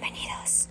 Bienvenidos.